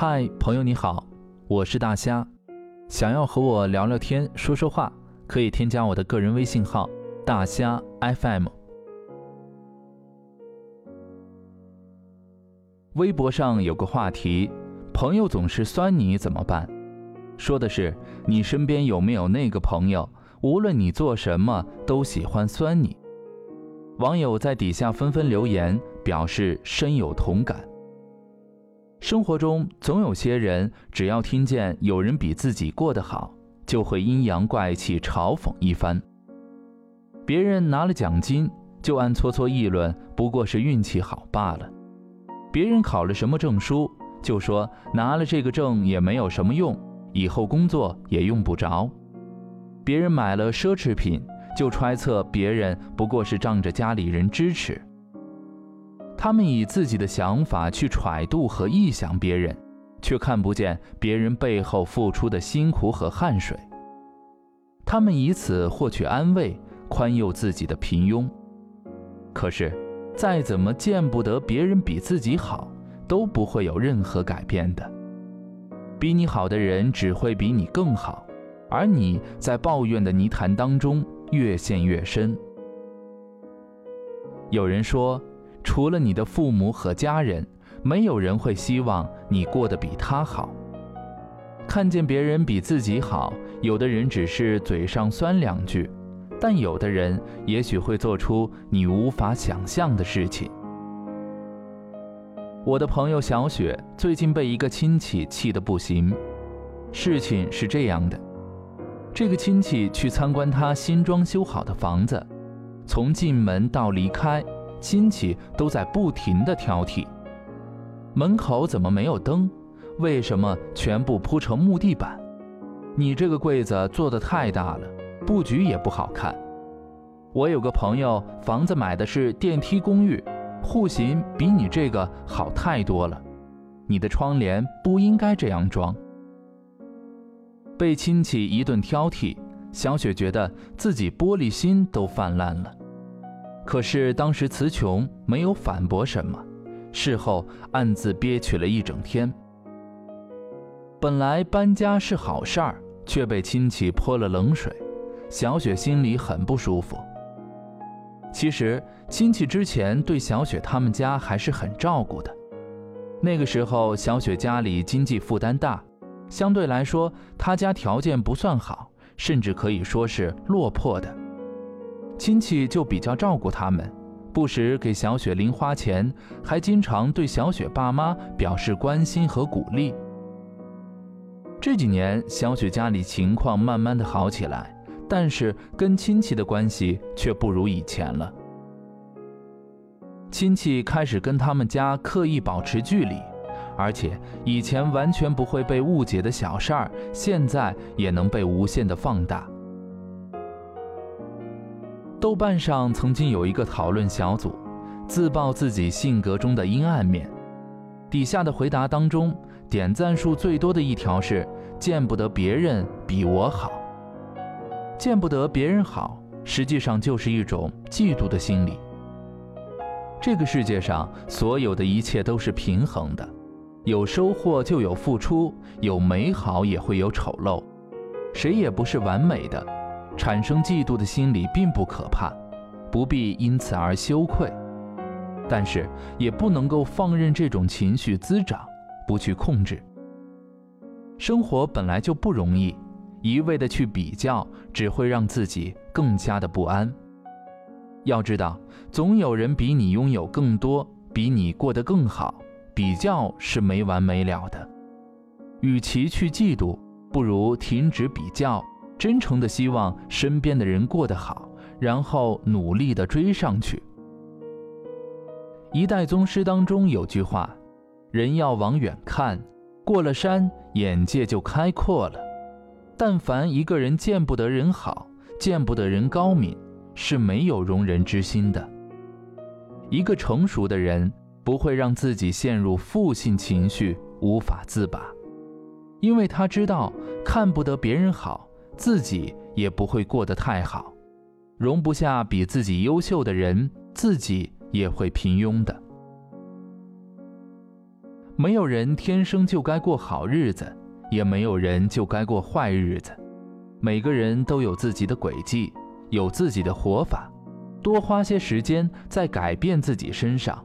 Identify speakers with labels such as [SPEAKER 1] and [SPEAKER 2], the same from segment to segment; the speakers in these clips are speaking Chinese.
[SPEAKER 1] 嗨，朋友你好，我是大虾。想要和我聊聊天、说说话，可以添加我的个人微信号“大虾 FM”。微博上有个话题：朋友总是酸你怎么办？说的是你身边有没有那个朋友，无论你做什么都喜欢酸你。网友在底下纷纷留言，表示深有同感。生活中总有些人，只要听见有人比自己过得好，就会阴阳怪气嘲讽一番。别人拿了奖金，就暗搓搓议论，不过是运气好罢了；别人考了什么证书，就说拿了这个证也没有什么用，以后工作也用不着；别人买了奢侈品，就揣测别人不过是仗着家里人支持。他们以自己的想法去揣度和臆想别人，却看不见别人背后付出的辛苦和汗水。他们以此获取安慰，宽宥自己的平庸。可是，再怎么见不得别人比自己好，都不会有任何改变的。比你好的人只会比你更好，而你在抱怨的泥潭当中越陷越深。有人说。除了你的父母和家人，没有人会希望你过得比他好。看见别人比自己好，有的人只是嘴上酸两句，但有的人也许会做出你无法想象的事情。我的朋友小雪最近被一个亲戚气得不行。事情是这样的，这个亲戚去参观他新装修好的房子，从进门到离开。亲戚都在不停地挑剔，门口怎么没有灯？为什么全部铺成木地板？你这个柜子做的太大了，布局也不好看。我有个朋友，房子买的是电梯公寓，户型比你这个好太多了。你的窗帘不应该这样装。被亲戚一顿挑剔，小雪觉得自己玻璃心都泛滥了。可是当时词穷，没有反驳什么，事后暗自憋屈了一整天。本来搬家是好事儿，却被亲戚泼了冷水，小雪心里很不舒服。其实亲戚之前对小雪他们家还是很照顾的，那个时候小雪家里经济负担大，相对来说她家条件不算好，甚至可以说是落魄的。亲戚就比较照顾他们，不时给小雪零花钱，还经常对小雪爸妈表示关心和鼓励。这几年，小雪家里情况慢慢的好起来，但是跟亲戚的关系却不如以前了。亲戚开始跟他们家刻意保持距离，而且以前完全不会被误解的小事儿，现在也能被无限的放大。豆瓣上曾经有一个讨论小组，自曝自己性格中的阴暗面。底下的回答当中，点赞数最多的一条是“见不得别人比我好”。见不得别人好，实际上就是一种嫉妒的心理。这个世界上所有的一切都是平衡的，有收获就有付出，有美好也会有丑陋，谁也不是完美的。产生嫉妒的心理并不可怕，不必因此而羞愧，但是也不能够放任这种情绪滋长，不去控制。生活本来就不容易，一味的去比较，只会让自己更加的不安。要知道，总有人比你拥有更多，比你过得更好，比较是没完没了的。与其去嫉妒，不如停止比较。真诚的希望身边的人过得好，然后努力的追上去。一代宗师当中有句话：“人要往远看，过了山，眼界就开阔了。”但凡一个人见不得人好，见不得人高明，是没有容人之心的。一个成熟的人不会让自己陷入负性情绪无法自拔，因为他知道看不得别人好。自己也不会过得太好，容不下比自己优秀的人，自己也会平庸的。没有人天生就该过好日子，也没有人就该过坏日子。每个人都有自己的轨迹，有自己的活法。多花些时间在改变自己身上，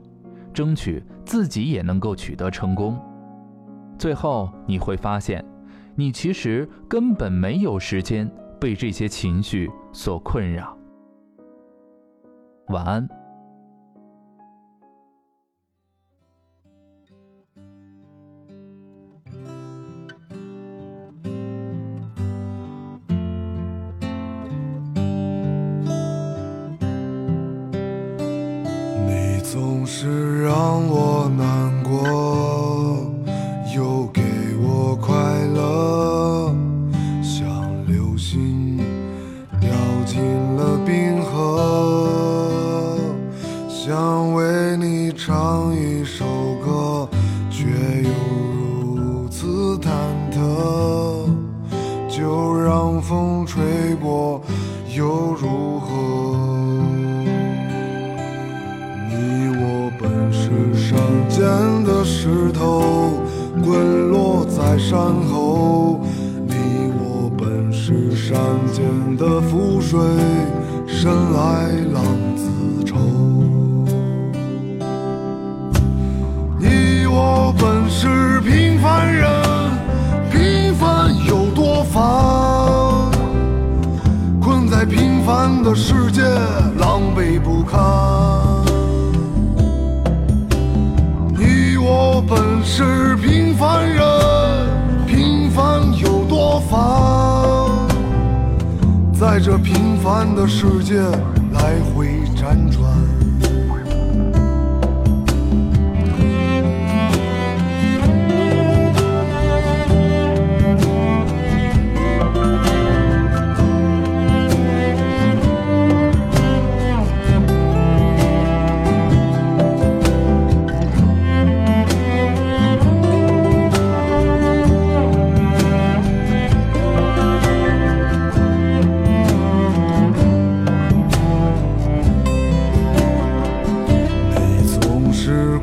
[SPEAKER 1] 争取自己也能够取得成功。最后你会发现，你其实根本没有时间被这些情绪所困扰。晚安。
[SPEAKER 2] 你总是让我难想为你唱一首歌，却又如此忐忑。就让风吹过，又如何？你我本是山间的石头滚落在山后，你我本是山间的浮水，深来浪在这平凡的世界来回辗转。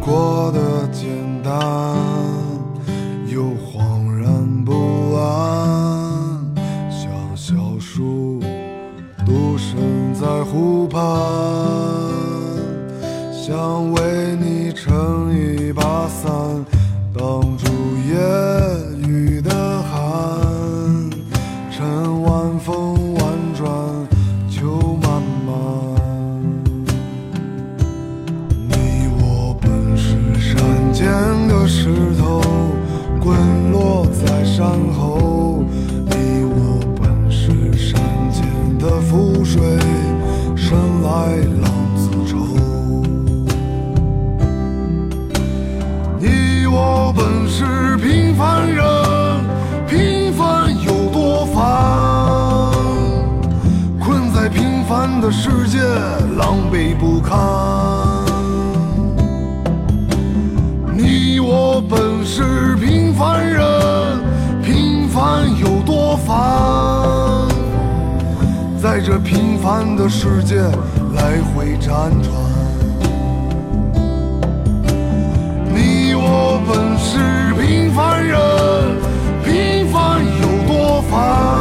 [SPEAKER 2] 过得简单又恍然不安像小树独身在湖畔想为你撑一把伞挡住夜狼狈不堪。你我本是平凡人，平凡有多烦？在这平凡的世界来回辗转。你我本是。平凡人，平凡有多烦？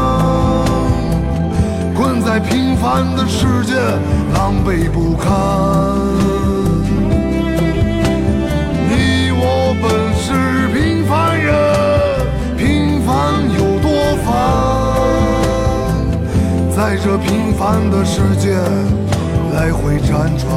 [SPEAKER 2] 平凡的世界，狼狈不堪。你我本是平凡人，平凡有多烦？在这平凡的世界来回辗转。